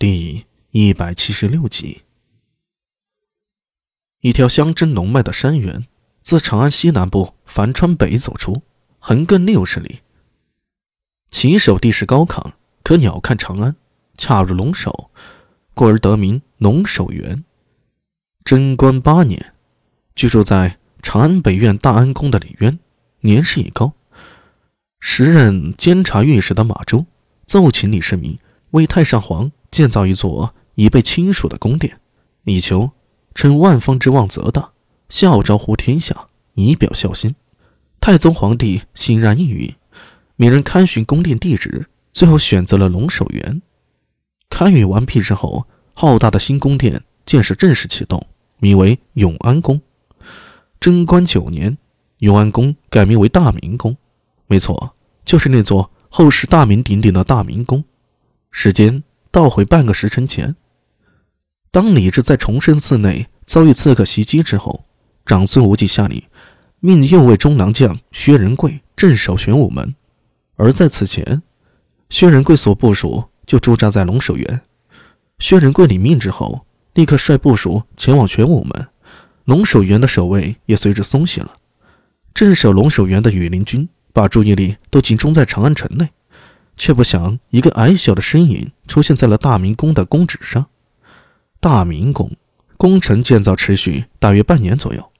第一百七十六集，一条乡镇龙脉的山原，自长安西南部樊川北走出，横亘六十里。起手地势高亢，可鸟瞰长安，恰如龙首，故而得名龙首原。贞观八年，居住在长安北苑大安宫的李渊，年事已高，时任监察御史的马周奏请李世民为太上皇。建造一座已被亲属的宫殿，以求趁万方之望则大，孝昭乎天下，以表孝心。太宗皇帝欣然应允，命人勘寻宫殿地址，最后选择了龙首原。勘运完毕之后，浩大的新宫殿建设正式启动，名为永安宫。贞观九年，永安宫改名为大明宫。没错，就是那座后世大名鼎鼎的大明宫。时间。倒回半个时辰前，当李治在崇圣寺内遭遇刺客袭击之后，长孙无忌下令命右卫中郎将薛仁贵镇守玄武门。而在此前，薛仁贵所部署就驻扎在龙首原。薛仁贵领命之后，立刻率部署前往玄武门，龙首原的守卫也随之松懈了。镇守龙首原的羽林军把注意力都集中在长安城内。却不想，一个矮小的身影出现在了大明宫的宫址上。大明宫工程建造持续大约半年左右。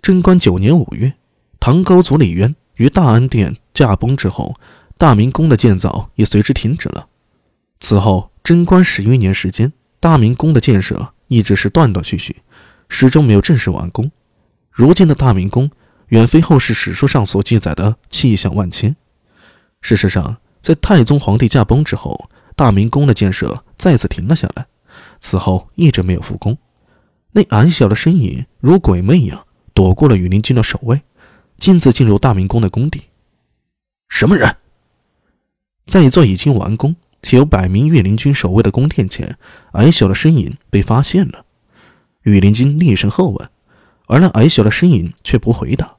贞观九年五月，唐高祖李渊于大安殿驾崩之后，大明宫的建造也随之停止了。此后，贞观十余年时间，大明宫的建设一直是断断续续，始终没有正式完工。如今的大明宫远非后世史书上所记载的气象万千。事实上，在太宗皇帝驾崩之后，大明宫的建设再次停了下来，此后一直没有复工。那矮小的身影如鬼魅一样躲过了羽林军的守卫，径自进入大明宫的宫邸。什么人？在一座已经完工且有百名御林军守卫的宫殿前，矮小的身影被发现了。羽林军厉声喝问，而那矮小的身影却不回答，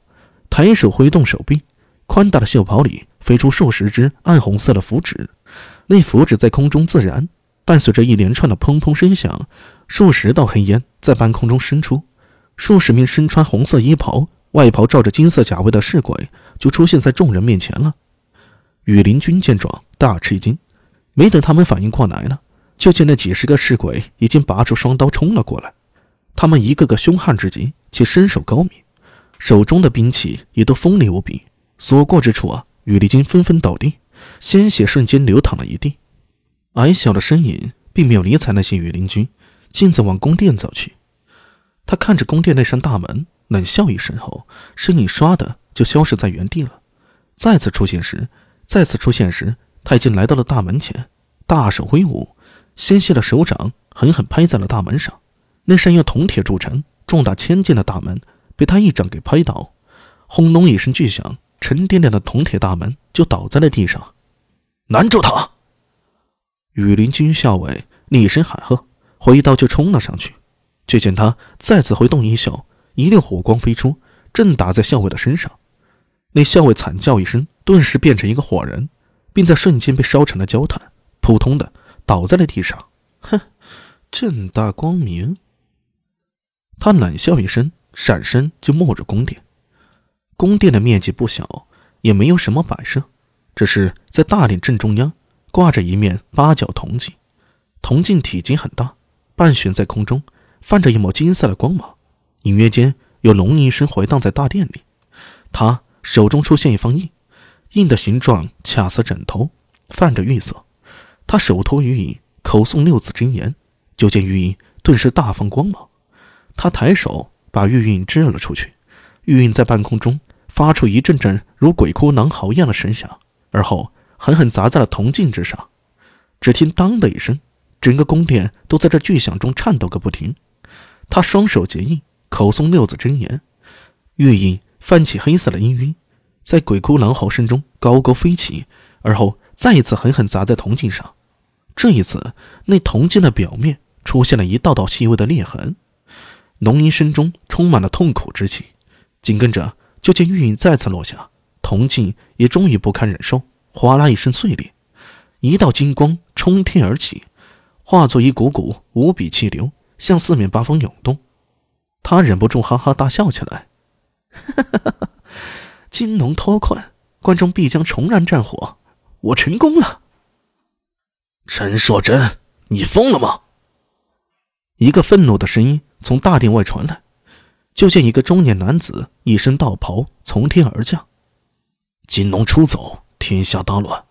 抬手挥动手臂，宽大的袖袍里。飞出数十只暗红色的符纸，那符纸在空中自燃，伴随着一连串的砰砰声响，数十道黑烟在半空中伸出，数十名身穿红色衣袍、外袍罩着金色甲围的侍鬼就出现在众人面前了。羽林军见状大吃一惊，没等他们反应过来呢，就见那几十个侍鬼已经拔出双刀冲了过来。他们一个个凶悍至极，且身手高明，手中的兵器也都锋利无比，所过之处啊。羽林军纷纷倒地，鲜血瞬间流淌了一地。矮小的身影并没有理睬那些羽林军，径自往宫殿走去。他看着宫殿那扇大门，冷笑一声后，身影唰的就消失在原地了。再次出现时，再次出现时，他已经来到了大门前，大手挥舞，纤细的手掌狠狠拍在了大门上。那扇用铜铁铸成、重达千斤的大门被他一掌给拍倒，轰隆一声巨响。沉甸甸的铜铁大门就倒在了地上，拦住他！羽林军校尉厉声喊喝，挥刀就冲了上去。却见他再次挥动衣袖，一溜火光飞出，正打在校尉的身上。那校尉惨叫一声，顿时变成一个火人，并在瞬间被烧成了焦炭，扑通的倒在了地上。哼，正大光明！他冷笑一声，闪身就没入宫殿。宫殿的面积不小，也没有什么摆设，只是在大殿正中央挂着一面八角铜镜，铜镜体积很大，半悬在空中，泛着一抹金色的光芒，隐约间有龙吟声回荡在大殿里。他手中出现一方印，印的形状恰似枕头，泛着玉色。他手托玉印，口诵六字真言，就见玉印顿时大放光芒。他抬手把玉印掷了出去，玉印在半空中。发出一阵阵如鬼哭狼嚎一样的声响，而后狠狠砸在了铜镜之上。只听“当”的一声，整个宫殿都在这巨响中颤抖个不停。他双手结印，口诵六字真言，玉印泛起黑色的氤氲，在鬼哭狼嚎声中高高飞起，而后再一次狠狠砸在铜镜上。这一次，那铜镜的表面出现了一道道细微的裂痕，龙吟声中充满了痛苦之气。紧跟着。就见玉影再次落下，铜镜也终于不堪忍受，哗啦一声碎裂，一道金光冲天而起，化作一股股无比气流，向四面八方涌动。他忍不住哈哈大笑起来：“哈哈哈哈！金龙脱困，关中必将重燃战火，我成功了！”陈硕真，你疯了吗？一个愤怒的声音从大殿外传来。就见一个中年男子，一身道袍从天而降。金龙出走，天下大乱。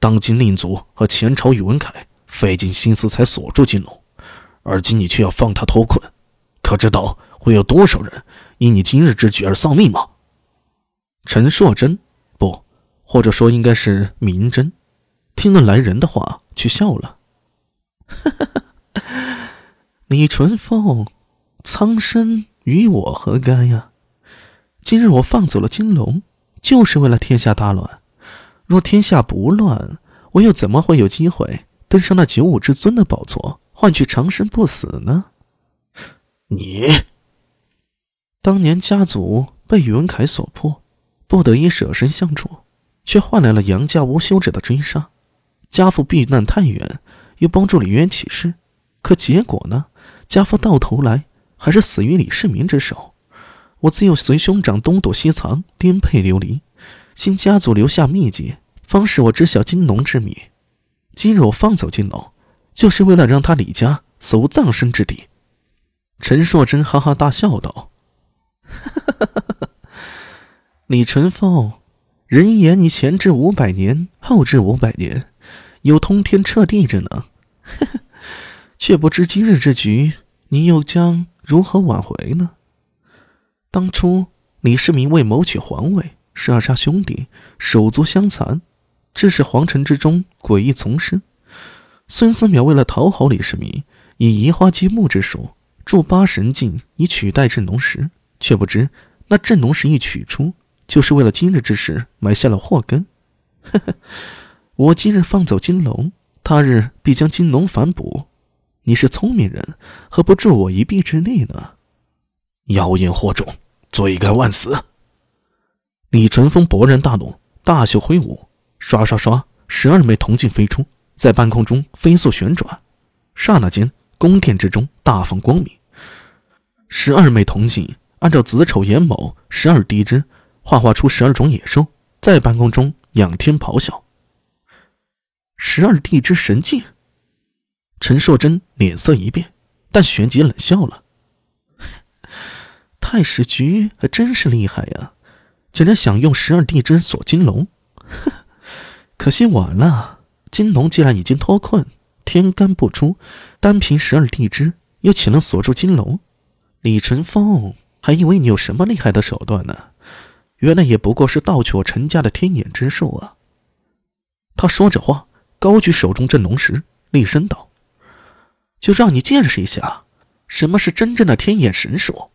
当今令祖和前朝宇文凯费尽心思才锁住金龙，而今你却要放他脱困，可知道会有多少人因你今日之举而丧命吗？陈硕真，不，或者说应该是明真，听了来人的话，却笑了。李淳风，苍生。与我何干呀？今日我放走了金龙，就是为了天下大乱。若天下不乱，我又怎么会有机会登上那九五之尊的宝座，换取长生不死呢？你当年家族被宇文凯所迫，不得已舍身相助，却换来了杨家无休止的追杀。家父避难太远，又帮助李渊起事，可结果呢？家父到头来。还是死于李世民之手，我自幼随兄长东躲西藏，颠沛流离，新家族留下秘籍，方使我知晓金龙之谜。今日我放走金龙，就是为了让他李家死无葬身之地。陈硕真哈哈大笑道：“ 李淳风，人言你前至五百年，后至五百年，有通天彻地之能，却不知今日之局，你又将……”如何挽回呢？当初李世民为谋取皇位，杀杀兄弟，手足相残，致使皇城之中诡异丛生。孙思邈为了讨好李世民，以移花接木之术铸八神镜以取代镇龙石，却不知那镇龙石一取出，就是为了今日之事埋下了祸根。呵呵，我今日放走金龙，他日必将金龙反哺。你是聪明人，何不助我一臂之力呢？妖言惑众，罪该万死！李淳风勃然大怒，大袖挥舞，刷刷刷，十二枚铜镜飞出，在半空中飞速旋转。刹那间，宫殿之中大放光明。十二枚铜镜按照子丑寅卯十二地支，幻化出十二种野兽，在半空中仰天咆哮。十二地支神镜。陈硕真脸色一变，但旋即冷笑了：“太史局还真是厉害呀，竟然想用十二地支锁金龙。可惜晚了，金龙既然已经脱困，天干不出，单凭十二地支又岂能锁住金龙？李淳风还以为你有什么厉害的手段呢，原来也不过是盗取我陈家的天眼之术啊！”他说着话，高举手中镇龙石，厉声道。就让你见识一下，什么是真正的天眼神术。